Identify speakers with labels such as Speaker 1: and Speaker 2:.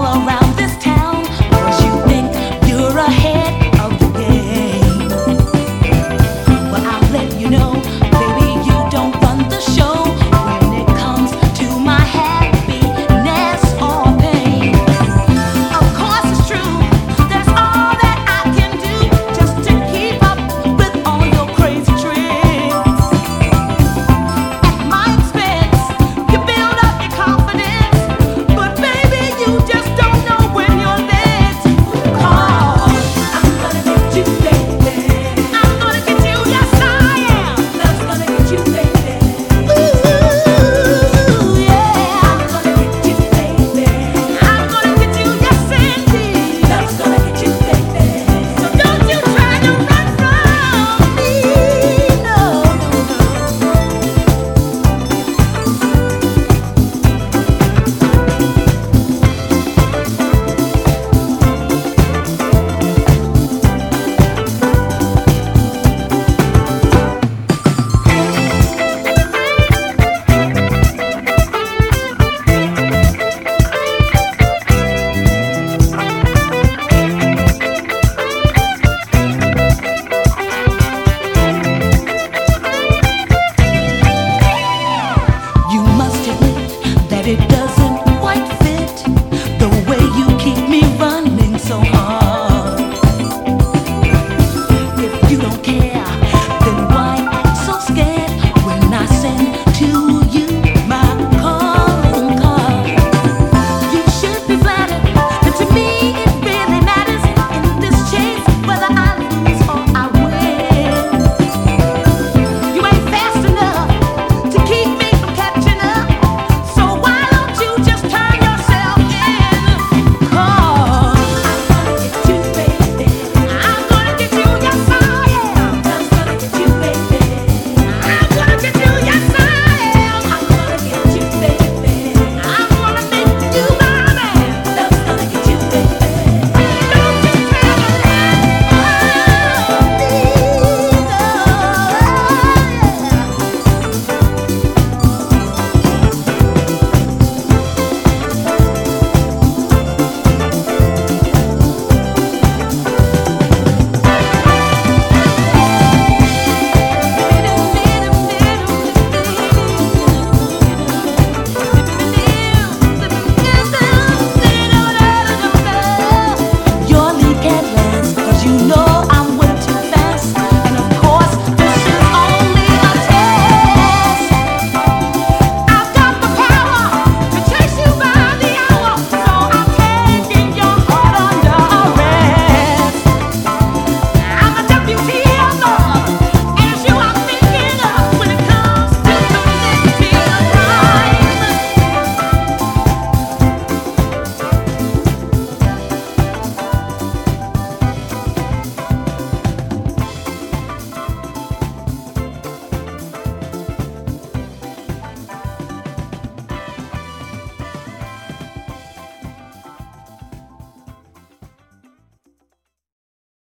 Speaker 1: all around.